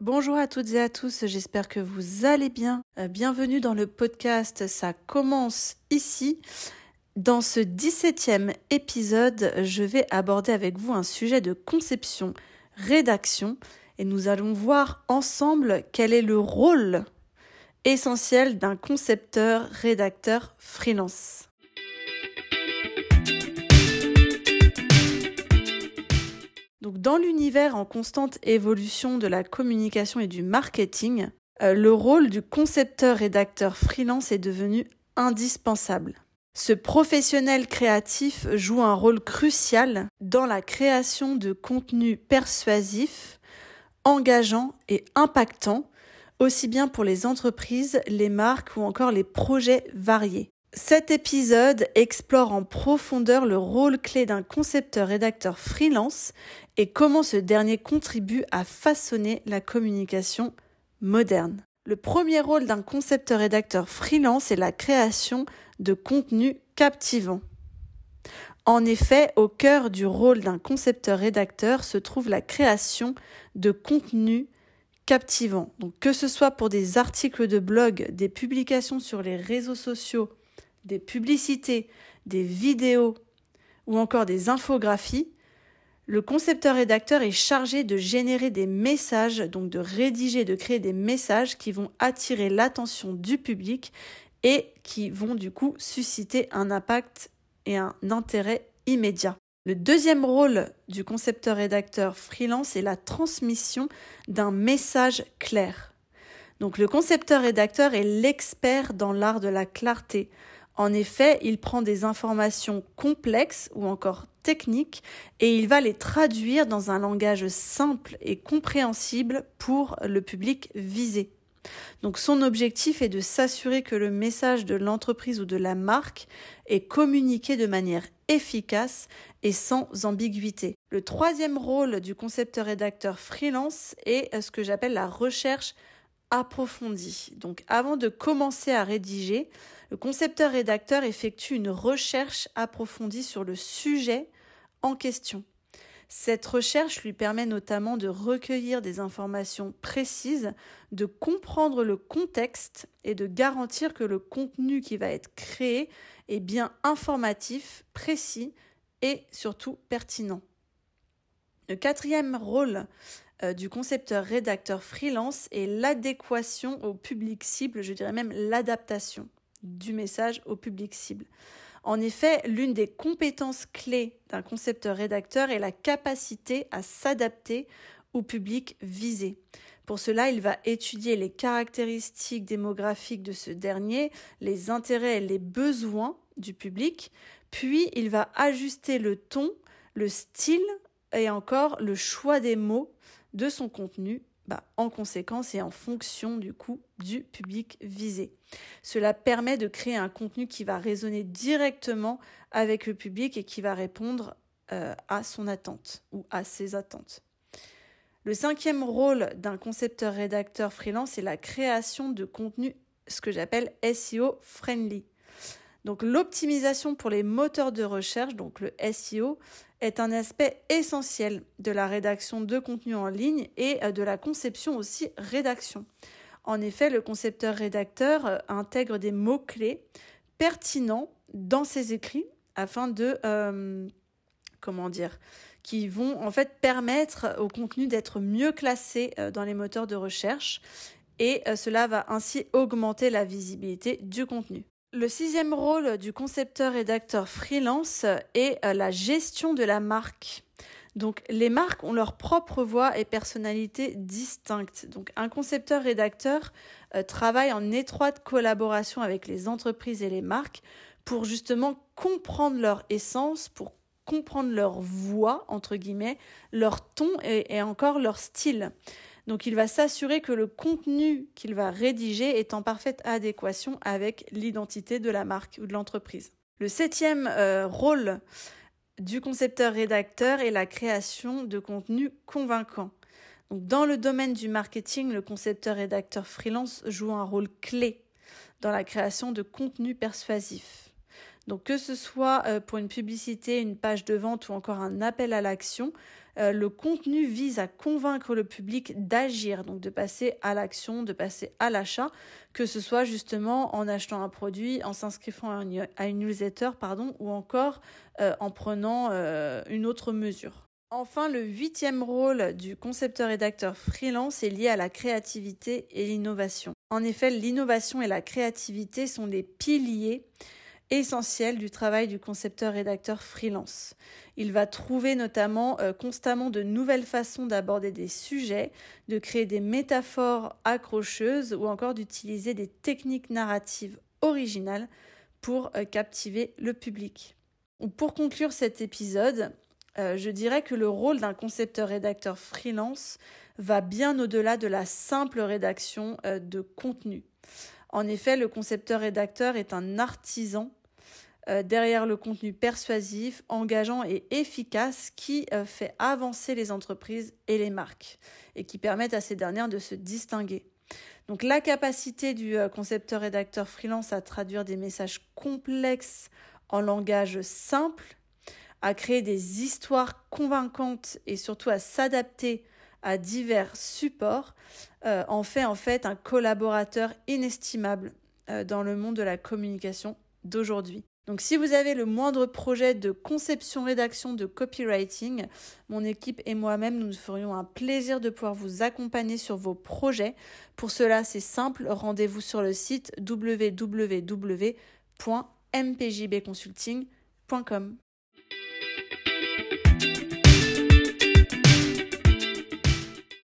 Bonjour à toutes et à tous, j'espère que vous allez bien. Euh, bienvenue dans le podcast Ça commence ici. Dans ce 17e épisode, je vais aborder avec vous un sujet de conception, rédaction, et nous allons voir ensemble quel est le rôle essentiel d'un concepteur, rédacteur freelance. Dans l'univers en constante évolution de la communication et du marketing, euh, le rôle du concepteur-rédacteur freelance est devenu indispensable. Ce professionnel créatif joue un rôle crucial dans la création de contenus persuasifs, engageants et impactants, aussi bien pour les entreprises, les marques ou encore les projets variés. Cet épisode explore en profondeur le rôle clé d'un concepteur-rédacteur freelance et comment ce dernier contribue à façonner la communication moderne. Le premier rôle d'un concepteur-rédacteur freelance est la création de contenus captivants. En effet, au cœur du rôle d'un concepteur-rédacteur se trouve la création de contenus captivants. Donc, que ce soit pour des articles de blog, des publications sur les réseaux sociaux, des publicités, des vidéos ou encore des infographies, le concepteur-rédacteur est chargé de générer des messages, donc de rédiger, de créer des messages qui vont attirer l'attention du public et qui vont du coup susciter un impact et un intérêt immédiat. Le deuxième rôle du concepteur-rédacteur freelance est la transmission d'un message clair. Donc le concepteur-rédacteur est l'expert dans l'art de la clarté, en effet, il prend des informations complexes ou encore techniques et il va les traduire dans un langage simple et compréhensible pour le public visé. Donc son objectif est de s'assurer que le message de l'entreprise ou de la marque est communiqué de manière efficace et sans ambiguïté. Le troisième rôle du concepteur-rédacteur freelance est ce que j'appelle la recherche approfondie. Donc avant de commencer à rédiger, le concepteur-rédacteur effectue une recherche approfondie sur le sujet en question. Cette recherche lui permet notamment de recueillir des informations précises, de comprendre le contexte et de garantir que le contenu qui va être créé est bien informatif, précis et surtout pertinent. Le quatrième rôle euh, du concepteur-rédacteur freelance est l'adéquation au public cible, je dirais même l'adaptation du message au public cible. En effet, l'une des compétences clés d'un concepteur-rédacteur est la capacité à s'adapter au public visé. Pour cela, il va étudier les caractéristiques démographiques de ce dernier, les intérêts et les besoins du public, puis il va ajuster le ton, le style et encore le choix des mots de son contenu bah, en conséquence et en fonction du coup du public visé. Cela permet de créer un contenu qui va résonner directement avec le public et qui va répondre euh, à son attente ou à ses attentes. Le cinquième rôle d'un concepteur-rédacteur freelance est la création de contenu, ce que j'appelle SEO friendly. Donc l'optimisation pour les moteurs de recherche, donc le SEO, est un aspect essentiel de la rédaction de contenu en ligne et euh, de la conception aussi rédaction. En effet, le concepteur-rédacteur euh, intègre des mots-clés pertinents dans ses écrits afin de, euh, comment dire, qui vont en fait permettre au contenu d'être mieux classé dans les moteurs de recherche et cela va ainsi augmenter la visibilité du contenu. Le sixième rôle du concepteur-rédacteur freelance est euh, la gestion de la marque. Donc les marques ont leur propre voix et personnalité distinctes. Donc un concepteur-rédacteur euh, travaille en étroite collaboration avec les entreprises et les marques pour justement comprendre leur essence, pour comprendre leur voix, entre guillemets, leur ton et encore leur style. Donc il va s'assurer que le contenu qu'il va rédiger est en parfaite adéquation avec l'identité de la marque ou de l'entreprise. Le septième euh, rôle du concepteur-rédacteur est la création de contenus convaincants. Donc dans le domaine du marketing, le concepteur-rédacteur freelance joue un rôle clé dans la création de contenus persuasifs. Donc que ce soit euh, pour une publicité, une page de vente ou encore un appel à l'action, euh, le contenu vise à convaincre le public d'agir, donc de passer à l'action, de passer à l'achat, que ce soit justement en achetant un produit, en s'inscrivant à une newsletter, pardon, ou encore euh, en prenant une autre mesure. Enfin, le huitième rôle du concepteur-rédacteur freelance est lié à la créativité et l'innovation. En effet, l'innovation et la créativité sont des piliers essentiel du travail du concepteur-rédacteur freelance. Il va trouver notamment euh, constamment de nouvelles façons d'aborder des sujets, de créer des métaphores accrocheuses ou encore d'utiliser des techniques narratives originales pour euh, captiver le public. Pour conclure cet épisode, euh, je dirais que le rôle d'un concepteur-rédacteur freelance va bien au-delà de la simple rédaction de contenu. En effet, le concepteur-rédacteur est un artisan derrière le contenu persuasif, engageant et efficace qui euh, fait avancer les entreprises et les marques et qui permettent à ces dernières de se distinguer. Donc la capacité du euh, concepteur-rédacteur freelance à traduire des messages complexes en langage simple, à créer des histoires convaincantes et surtout à s'adapter à divers supports, en fait en fait un collaborateur inestimable dans le monde de la communication d'aujourd'hui. Donc si vous avez le moindre projet de conception, rédaction, de copywriting, mon équipe et moi-même, nous nous ferions un plaisir de pouvoir vous accompagner sur vos projets. Pour cela, c'est simple, rendez-vous sur le site www.mpjbconsulting.com.